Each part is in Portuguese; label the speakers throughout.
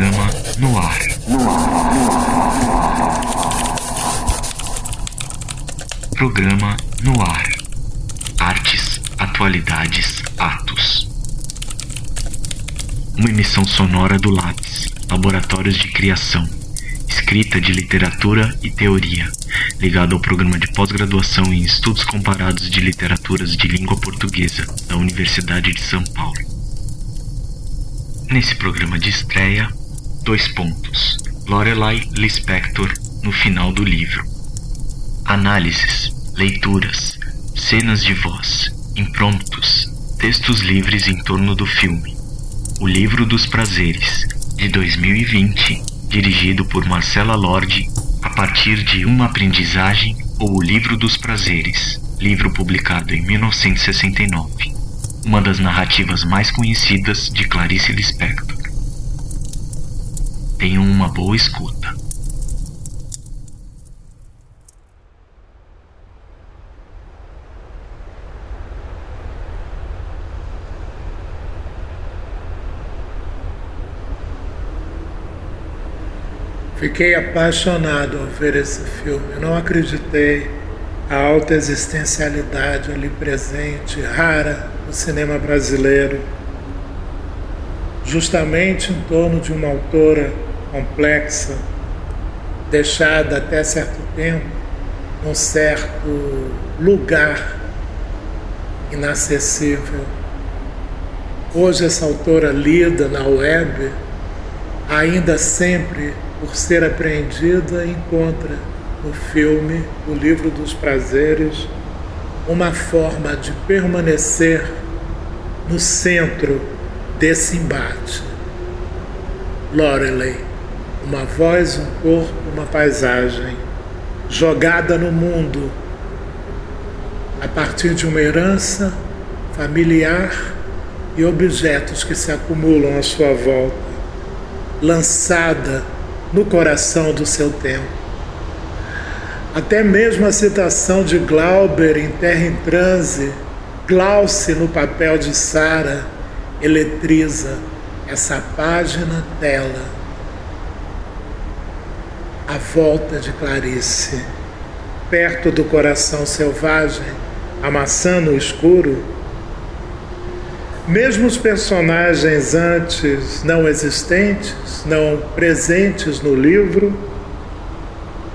Speaker 1: Programa no ar. Programa no ar. Artes, atualidades, atos. Uma emissão sonora do Lápis, Laboratórios de Criação, escrita de literatura e teoria, ligado ao programa de pós-graduação em Estudos Comparados de Literaturas de Língua Portuguesa da Universidade de São Paulo. Nesse programa de estreia, dois pontos. Lorelai Lispector no final do livro. Análises, leituras, cenas de voz, impromptus, textos livres em torno do filme. O Livro dos Prazeres, de 2020, dirigido por Marcela Lorde, a partir de Uma Aprendizagem ou O Livro dos Prazeres, livro publicado em 1969 uma das narrativas mais conhecidas de Clarice Lispector. Tenham uma boa escuta.
Speaker 2: Fiquei apaixonado ao ver esse filme. Não acreditei a alta existencialidade ali presente, rara no cinema brasileiro, justamente em torno de uma autora complexa, deixada até certo tempo num certo lugar inacessível. Hoje essa autora lida na web, ainda sempre por ser apreendida, encontra no filme O Livro dos Prazeres uma forma de permanecer no centro desse embate. Lorelei, uma voz, um corpo, uma paisagem, jogada no mundo a partir de uma herança familiar e objetos que se acumulam à sua volta, lançada no coração do seu tempo. Até mesmo a citação de Glauber em Terra em Transe, Glauce no papel de Sara, eletriza essa página tela. A volta de Clarice, perto do coração selvagem, a maçã no escuro. Mesmo os personagens antes não existentes, não presentes no livro,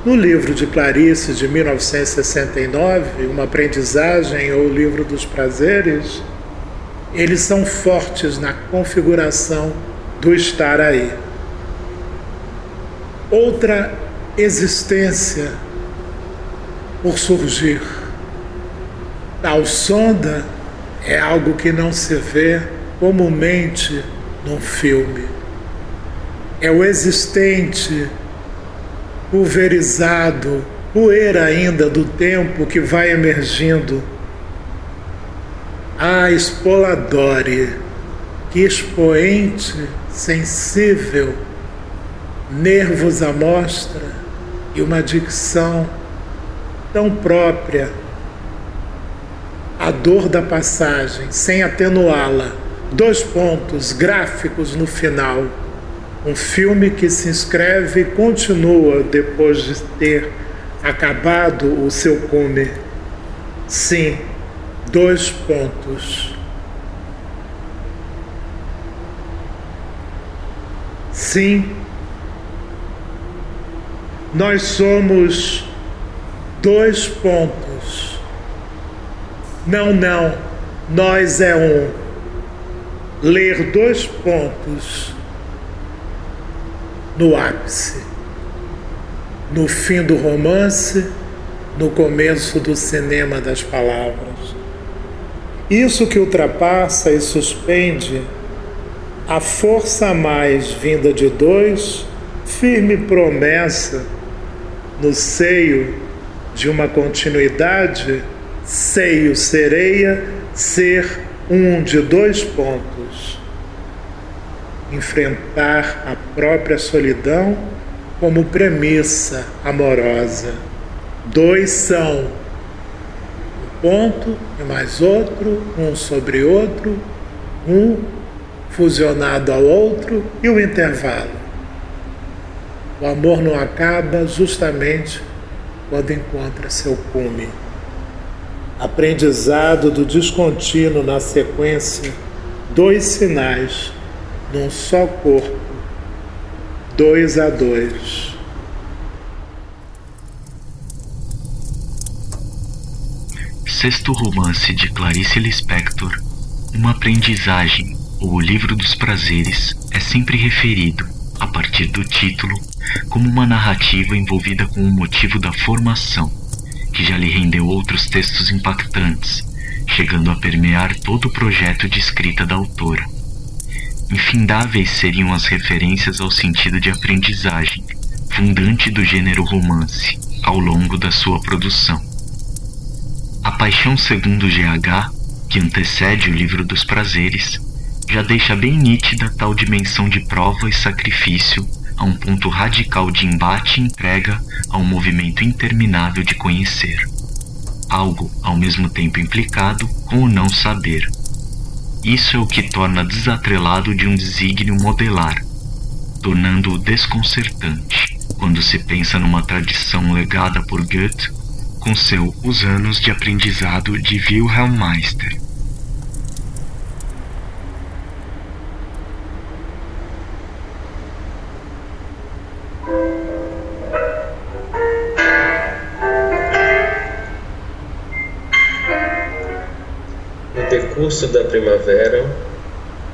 Speaker 2: no livro de Clarice de 1969, Uma Aprendizagem ou o Livro dos Prazeres, eles são fortes na configuração do estar aí. Outra existência por surgir. Tal sonda é algo que não se vê comumente num filme. É o existente pulverizado, poeira ainda do tempo que vai emergindo. Ah, Spoladore, que expoente sensível, nervos à mostra e uma dicção tão própria. A dor da passagem, sem atenuá-la. Dois pontos gráficos no final um filme que se inscreve e continua depois de ter acabado o seu cume. Sim, dois pontos. Sim, nós somos dois pontos. Não, não, nós é um. Ler dois pontos no ápice, no fim do romance, no começo do cinema das palavras. Isso que ultrapassa e suspende a força mais vinda de dois, firme promessa no seio de uma continuidade, seio sereia, ser um de dois pontos enfrentar a própria solidão como premissa amorosa. Dois são um ponto e mais outro, um sobre outro, um fusionado ao outro e o intervalo. O amor não acaba justamente quando encontra seu cume. Aprendizado do descontínuo na sequência, dois sinais num só corpo, dois a dois.
Speaker 1: Sexto romance de Clarice Lispector, Uma Aprendizagem ou O Livro dos Prazeres é sempre referido, a partir do título, como uma narrativa envolvida com o motivo da formação, que já lhe rendeu outros textos impactantes, chegando a permear todo o projeto de escrita da autora. Infindáveis seriam as referências ao sentido de aprendizagem, fundante do gênero romance, ao longo da sua produção. A Paixão segundo GH, que antecede o Livro dos Prazeres, já deixa bem nítida tal dimensão de prova e sacrifício a um ponto radical de embate e entrega a um movimento interminável de conhecer. Algo ao mesmo tempo implicado com o não saber. Isso é o que torna desatrelado de um desígnio modelar, tornando-o desconcertante quando se pensa numa tradição legada por Goethe com seu Os Anos de Aprendizado de Wilhelm Meister.
Speaker 3: Curso da Primavera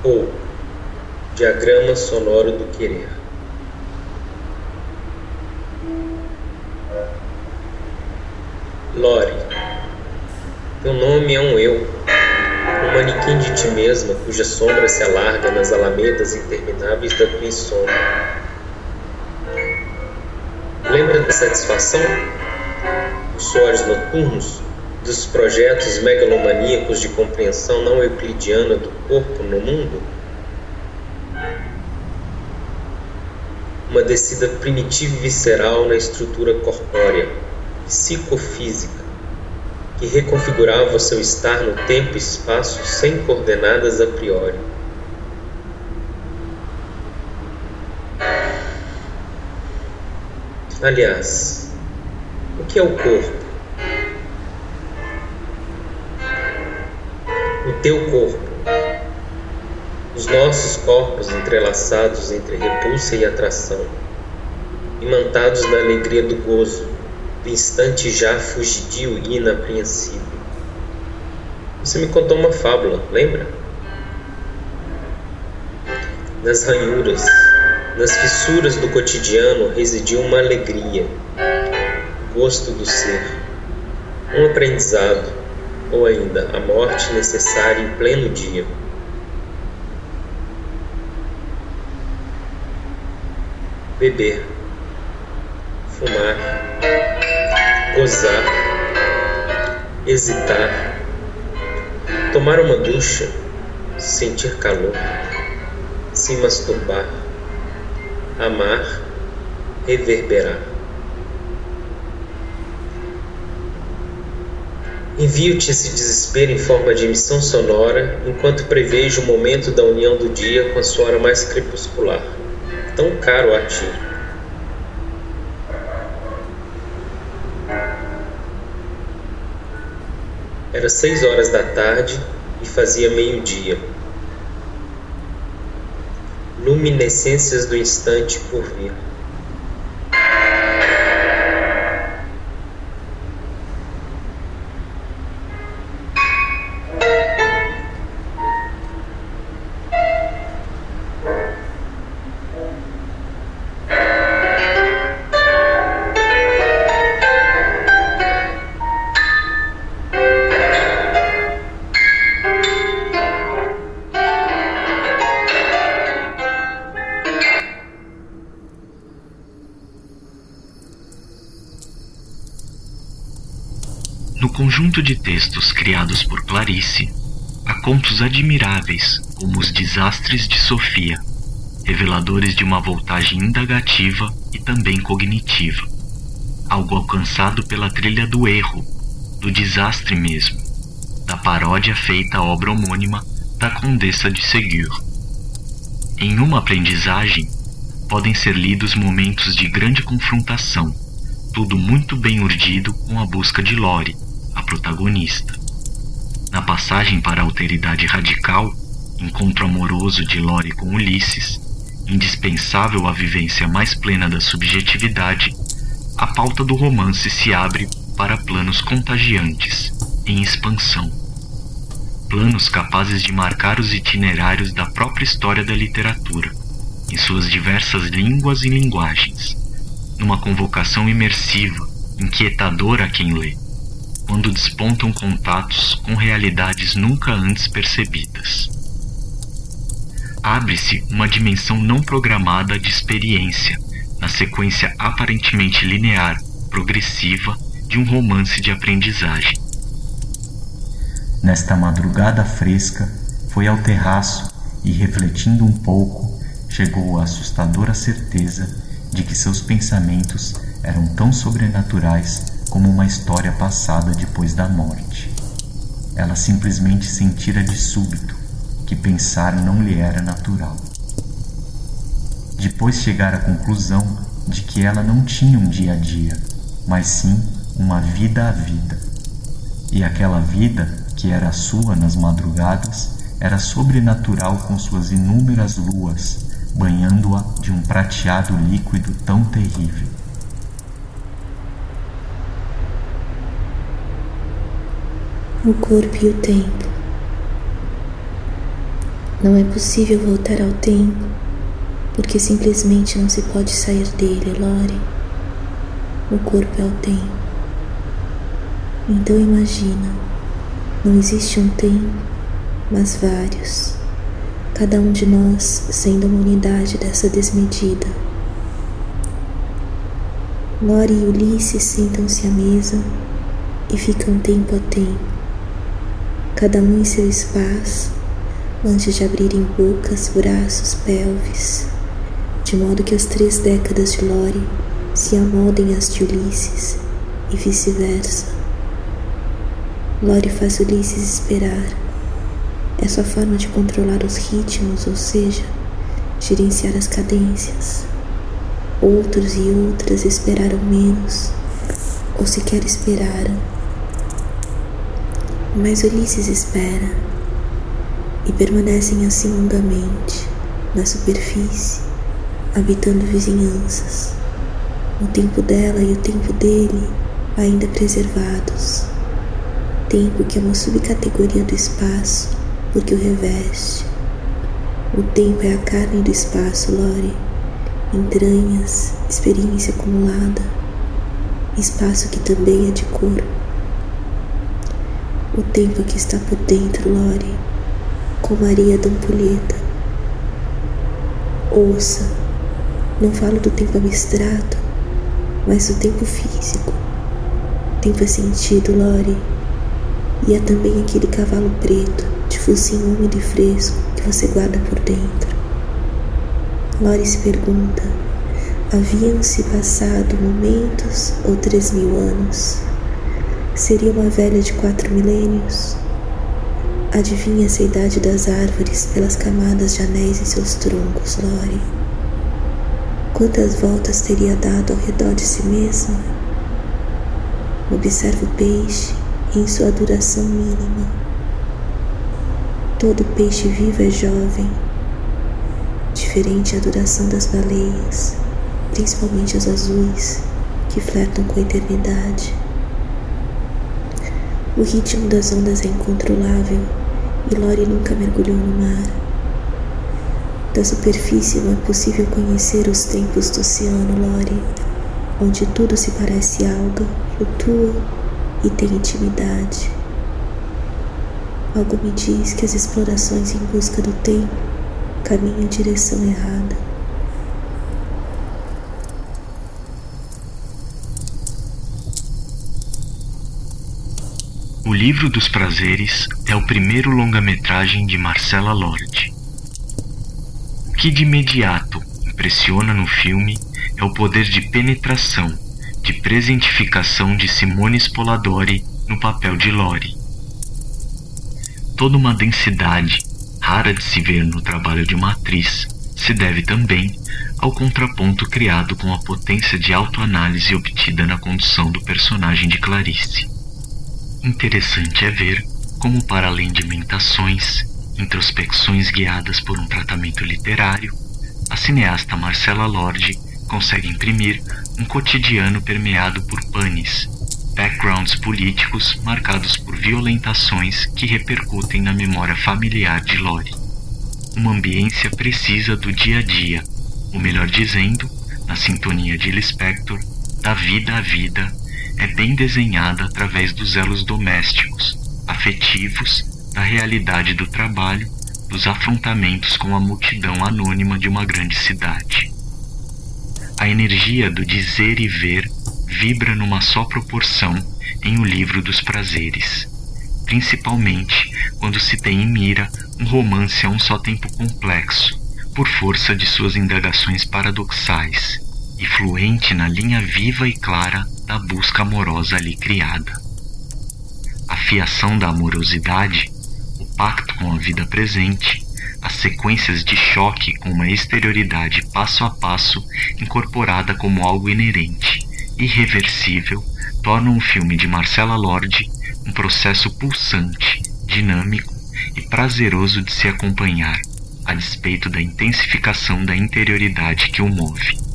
Speaker 3: ou Diagrama Sonoro do Querer. Lore, teu nome é um eu, um manequim de ti mesma cuja sombra se alarga nas alamedas intermináveis da tua insônia. Lembra da satisfação? Os suores noturnos dos projetos megalomaníacos de compreensão não euclidiana do corpo no mundo? Uma descida primitiva e visceral na estrutura corpórea, psicofísica, que reconfigurava seu estar no tempo e espaço sem coordenadas a priori. Aliás, o que é o corpo? Teu corpo. Os nossos corpos entrelaçados entre repulsa e atração, imantados na alegria do gozo, do instante já fugidio e inapreensível. Você me contou uma fábula, lembra? Nas ranhuras, nas fissuras do cotidiano residia uma alegria, o gosto do ser, um aprendizado, ou ainda a morte necessária em pleno dia. Beber, fumar, gozar, hesitar, tomar uma ducha, sentir calor, se masturbar, amar, reverberar. Envio-te esse desespero em forma de emissão sonora, enquanto prevejo o momento da união do dia com a sua hora mais crepuscular, tão caro a ti. Era seis horas da tarde e fazia meio-dia. Luminescências do instante por vir.
Speaker 1: Conjunto de textos criados por Clarice, há contos admiráveis como Os Desastres de Sofia, reveladores de uma voltagem indagativa e também cognitiva, algo alcançado pela trilha do erro, do desastre mesmo, da paródia feita à obra homônima da Condessa de Ségur. Em uma aprendizagem, podem ser lidos momentos de grande confrontação, tudo muito bem urdido com a busca de Lore, protagonista. Na passagem para a alteridade radical, encontro amoroso de Lore com Ulisses, indispensável à vivência mais plena da subjetividade, a pauta do romance se abre para planos contagiantes, em expansão. Planos capazes de marcar os itinerários da própria história da literatura, em suas diversas línguas e linguagens, numa convocação imersiva, inquietadora a quem lê, quando despontam contatos com realidades nunca antes percebidas. Abre-se uma dimensão não programada de experiência na sequência aparentemente linear, progressiva de um romance de aprendizagem.
Speaker 4: Nesta madrugada fresca, foi ao terraço e, refletindo um pouco, chegou a assustadora certeza de que seus pensamentos eram tão sobrenaturais como uma história passada depois da morte. Ela simplesmente sentira de súbito que pensar não lhe era natural. Depois chegar à conclusão de que ela não tinha um dia a dia, mas sim uma vida a vida. E aquela vida, que era sua nas madrugadas, era sobrenatural com suas inúmeras luas, banhando-a de um prateado líquido tão terrível.
Speaker 5: O corpo e o tempo. Não é possível voltar ao tempo, porque simplesmente não se pode sair dele, Lore. O corpo é o tempo. Então imagina, não existe um tempo, mas vários, cada um de nós sendo uma unidade dessa desmedida. Lore e Ulisses sentam-se à mesa e ficam tempo a tempo, cada um em seu espaço, antes de abrirem bocas, braços, pelves, de modo que as três décadas de Lore se amoldem às de Ulisses e vice-versa. Lore faz Ulisses esperar. É sua forma de controlar os ritmos, ou seja, gerenciar as cadências. Outros e outras esperaram menos, ou sequer esperaram. Mas Ulisses espera e permanecem assim longamente, na superfície, habitando vizinhanças, o tempo dela e o tempo dele ainda preservados tempo que é uma subcategoria do espaço, porque o reveste. O tempo é a carne do espaço, Lore, entranhas, experiência acumulada, espaço que também é de cor. O tempo que está por dentro, Lore, com Maria da ampulheta. Ouça, não falo do tempo abstrato, mas do tempo físico. Tempo é sentido, Lore e há também aquele cavalo preto, de focinho úmido e fresco, que você guarda por dentro. Lore se pergunta: haviam-se passado momentos ou três mil anos? Seria uma velha de quatro milênios? Adivinha-se a idade das árvores pelas camadas de anéis em seus troncos, Lore? Quantas voltas teria dado ao redor de si mesma? Observa o peixe em sua duração mínima. Todo peixe vivo é jovem, diferente a duração das baleias, principalmente as azuis, que flertam com a eternidade. O ritmo das ondas é incontrolável e Lori nunca mergulhou no mar. Da superfície não é possível conhecer os tempos do oceano, Lori, onde tudo se parece alga, flutua e tem intimidade. Algo me diz que as explorações em busca do tempo caminham em direção errada.
Speaker 1: O Livro dos Prazeres é o primeiro longa-metragem de Marcela Lorde. O que de imediato impressiona no filme é o poder de penetração de presentificação de Simone Spoladori no papel de Lori. Toda uma densidade, rara de se ver no trabalho de uma atriz, se deve também ao contraponto criado com a potência de autoanálise obtida na condução do personagem de Clarice. Interessante é ver como, para além de mentações, introspecções guiadas por um tratamento literário, a cineasta Marcela Lorde consegue imprimir um cotidiano permeado por panes, backgrounds políticos marcados por violentações que repercutem na memória familiar de Lore. Uma ambiência precisa do dia a dia, ou melhor dizendo, na sintonia de Lispector, da vida à vida, é bem desenhada através dos elos domésticos, afetivos, da realidade do trabalho, dos afrontamentos com a multidão anônima de uma grande cidade. A energia do dizer e ver vibra numa só proporção em O Livro dos Prazeres, principalmente quando se tem em mira um romance a um só tempo complexo, por força de suas indagações paradoxais, e fluente na linha viva e clara da busca amorosa ali criada. A fiação da amorosidade pacto com a vida presente, as sequências de choque com uma exterioridade passo a passo incorporada como algo inerente, irreversível, tornam o filme de Marcela Lorde um processo pulsante, dinâmico e prazeroso de se acompanhar, a despeito da intensificação da interioridade que o move.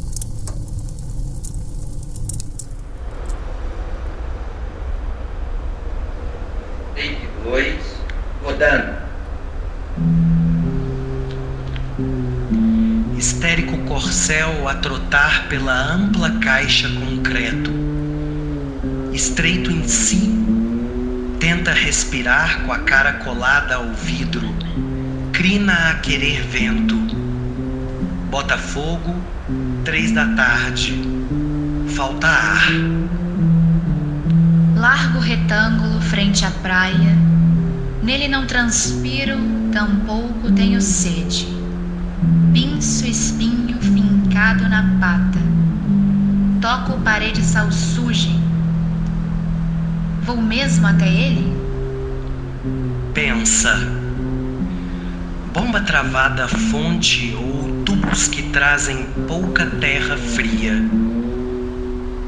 Speaker 6: Take dois rodando. Histérico corcel a trotar pela ampla caixa concreto. Estreito em si, tenta respirar com a cara colada ao vidro. Crina a querer vento. Botafogo, três da tarde. Falta ar.
Speaker 7: Largo retângulo frente à praia Nele não transpiro, tampouco tenho sede. Pinço espinho fincado na pata. Toco parede salsugem. Vou mesmo até ele?
Speaker 6: Pensa. Bomba travada fonte ou tubos que trazem pouca terra fria.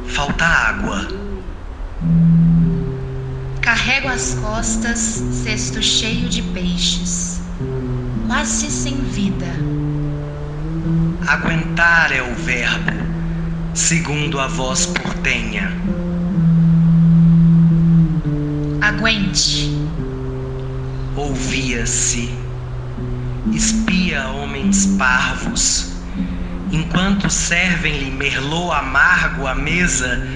Speaker 6: Falta água
Speaker 7: Carrego às costas cesto cheio de peixes, quase sem vida.
Speaker 6: Aguentar é o verbo, segundo a voz portenha.
Speaker 7: Aguente.
Speaker 6: Ouvia-se. Espia homens parvos, enquanto servem-lhe merlot amargo à mesa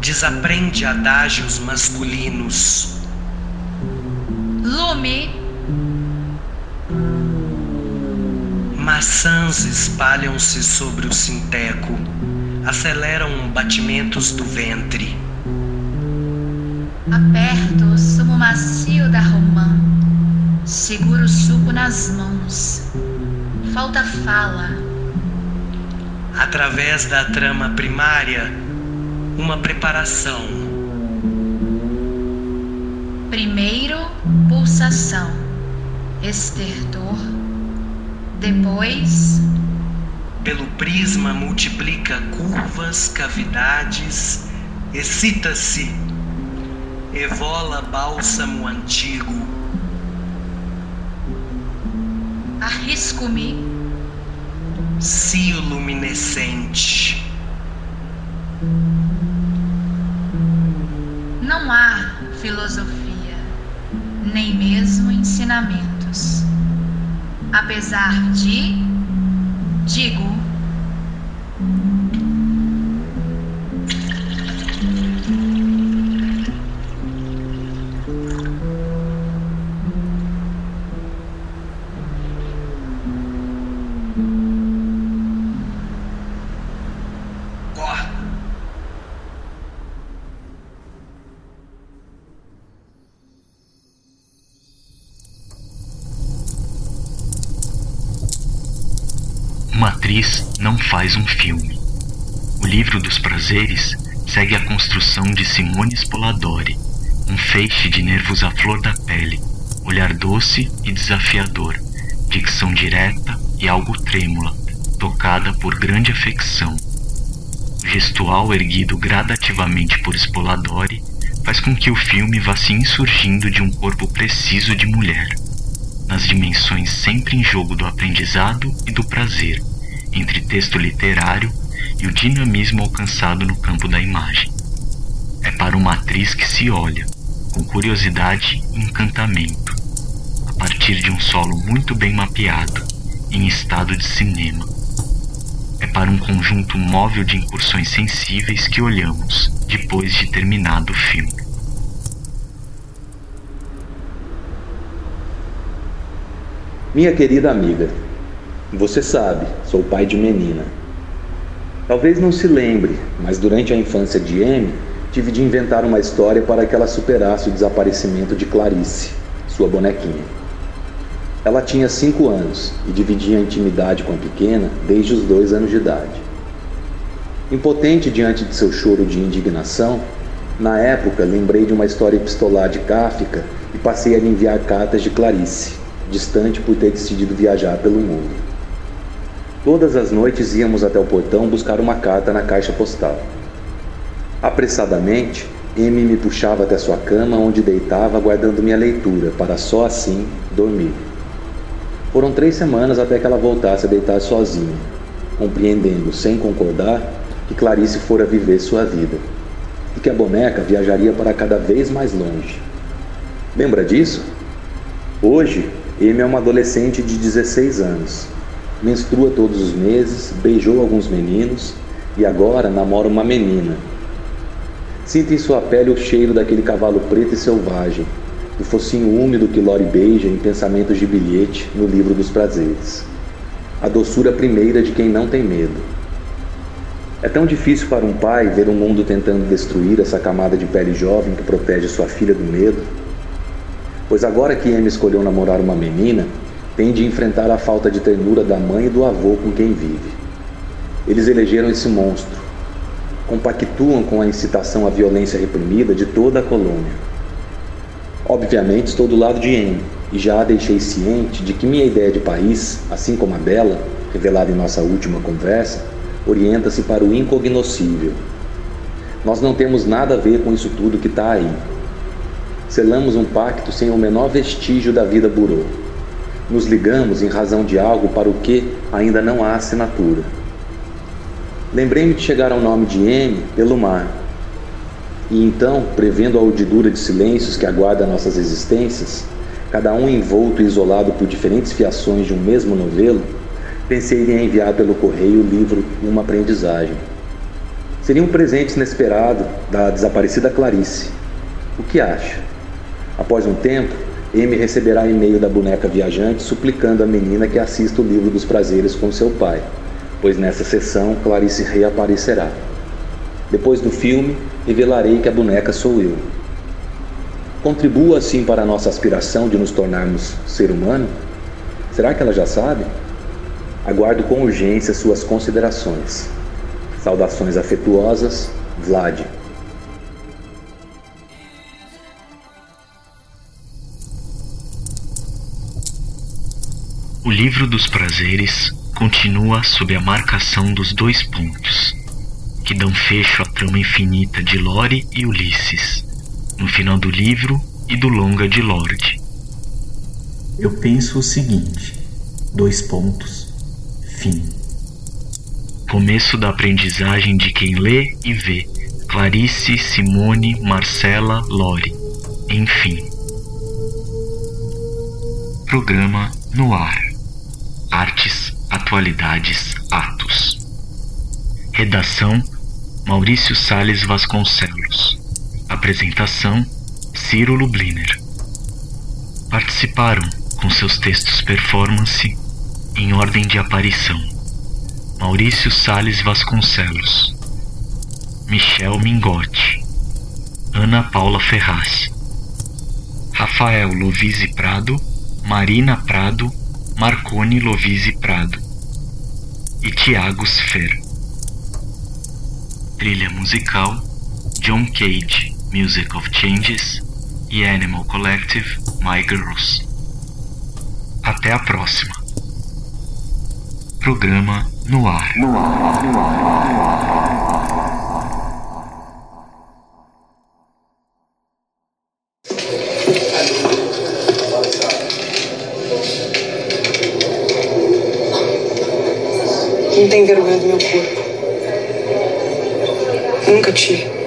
Speaker 6: desaprende adágios masculinos.
Speaker 7: Lume.
Speaker 6: Maçãs espalham-se sobre o sinteco, aceleram batimentos do ventre.
Speaker 7: Aperto o sumo macio da romã, seguro o suco nas mãos. Falta fala.
Speaker 6: Através da trama primária, uma preparação.
Speaker 7: Primeiro, pulsação, estertor, depois.
Speaker 6: Pelo prisma multiplica curvas, cavidades, excita-se, evola bálsamo antigo.
Speaker 7: Arrisco-me.
Speaker 6: Cio luminescente.
Speaker 7: Não há filosofia, nem mesmo ensinamentos. Apesar de, digo,
Speaker 1: faz um filme. O livro dos prazeres segue a construção de Simone Spoladori, um feixe de nervos à flor da pele, olhar doce e desafiador, dicção direta e algo trêmula, tocada por grande afecção. O gestual erguido gradativamente por Spoladori faz com que o filme vá se insurgindo de um corpo preciso de mulher, nas dimensões sempre em jogo do aprendizado e do prazer, entre texto literário e o dinamismo alcançado no campo da imagem. É para uma atriz que se olha, com curiosidade e encantamento, a partir de um solo muito bem mapeado, em estado de cinema. É para um conjunto móvel de incursões sensíveis que olhamos depois de terminado o filme.
Speaker 8: Minha querida amiga, você sabe, sou pai de menina. Talvez não se lembre, mas durante a infância de Amy, tive de inventar uma história para que ela superasse o desaparecimento de Clarice, sua bonequinha. Ela tinha cinco anos e dividia a intimidade com a pequena desde os dois anos de idade. Impotente diante de seu choro de indignação, na época lembrei de uma história epistolar de Kafka e passei a lhe enviar cartas de Clarice, distante por ter decidido viajar pelo mundo. Todas as noites íamos até o portão buscar uma carta na caixa postal. Apressadamente, M me puxava até sua cama, onde deitava aguardando minha leitura, para só assim dormir. Foram três semanas até que ela voltasse a deitar sozinha, compreendendo, sem concordar, que Clarice fora viver sua vida e que a boneca viajaria para cada vez mais longe. Lembra disso? Hoje, M é uma adolescente de 16 anos menstrua todos os meses, beijou alguns meninos e agora namora uma menina. Sinta em sua pele o cheiro daquele cavalo preto e selvagem, o focinho úmido que Lore beija em pensamentos de bilhete no livro dos prazeres. A doçura primeira de quem não tem medo. É tão difícil para um pai ver o mundo tentando destruir essa camada de pele jovem que protege sua filha do medo. Pois agora que Emma escolheu namorar uma menina, tem de enfrentar a falta de ternura da mãe e do avô com quem vive. Eles elegeram esse monstro, compactuam com a incitação à violência reprimida de toda a colônia. Obviamente estou do lado de Anne e já a deixei ciente de que minha ideia de país, assim como a dela, revelada em nossa última conversa, orienta-se para o incognoscível. Nós não temos nada a ver com isso tudo que está aí. Selamos um pacto sem o menor vestígio da vida burô nos ligamos em razão de algo para o que ainda não há assinatura. Lembrei-me de chegar ao nome de M pelo mar. E então, prevendo a urdidura de silêncios que aguarda nossas existências, cada um envolto e isolado por diferentes fiações de um mesmo novelo, pensei em enviar pelo correio o livro Uma Aprendizagem. Seria um presente inesperado da desaparecida Clarice. O que acha? Após um tempo, M receberá e-mail da boneca viajante suplicando a menina que assista o livro dos prazeres com seu pai, pois nessa sessão Clarice reaparecerá. Depois do filme, revelarei que a boneca sou eu. Contribua assim para a nossa aspiração de nos tornarmos ser humano? Será que ela já sabe? Aguardo com urgência suas considerações. Saudações afetuosas, Vlad.
Speaker 1: O livro dos prazeres continua sob a marcação dos dois pontos, que dão fecho à trama infinita de Lore e Ulisses, no final do livro e do longa de Lorde.
Speaker 4: Eu penso o seguinte: dois pontos, fim.
Speaker 1: Começo da aprendizagem de quem lê e vê. Clarice, Simone, Marcela, Lore. Enfim. Programa no ar. Atualidades, Atos. Redação: Maurício Sales Vasconcelos. Apresentação: Ciro Lubliner. Participaram com seus textos performance em ordem de aparição: Maurício Sales Vasconcelos, Michel Mingotti, Ana Paula Ferraz, Rafael Lovise Prado, Marina Prado Marconi Lovise Prado e Tiago Sfer. Trilha musical John Cage Music of Changes e Animal Collective My Girls. Até a próxima! Programa no ar. No ar, no ar.
Speaker 9: Não tem Gucci.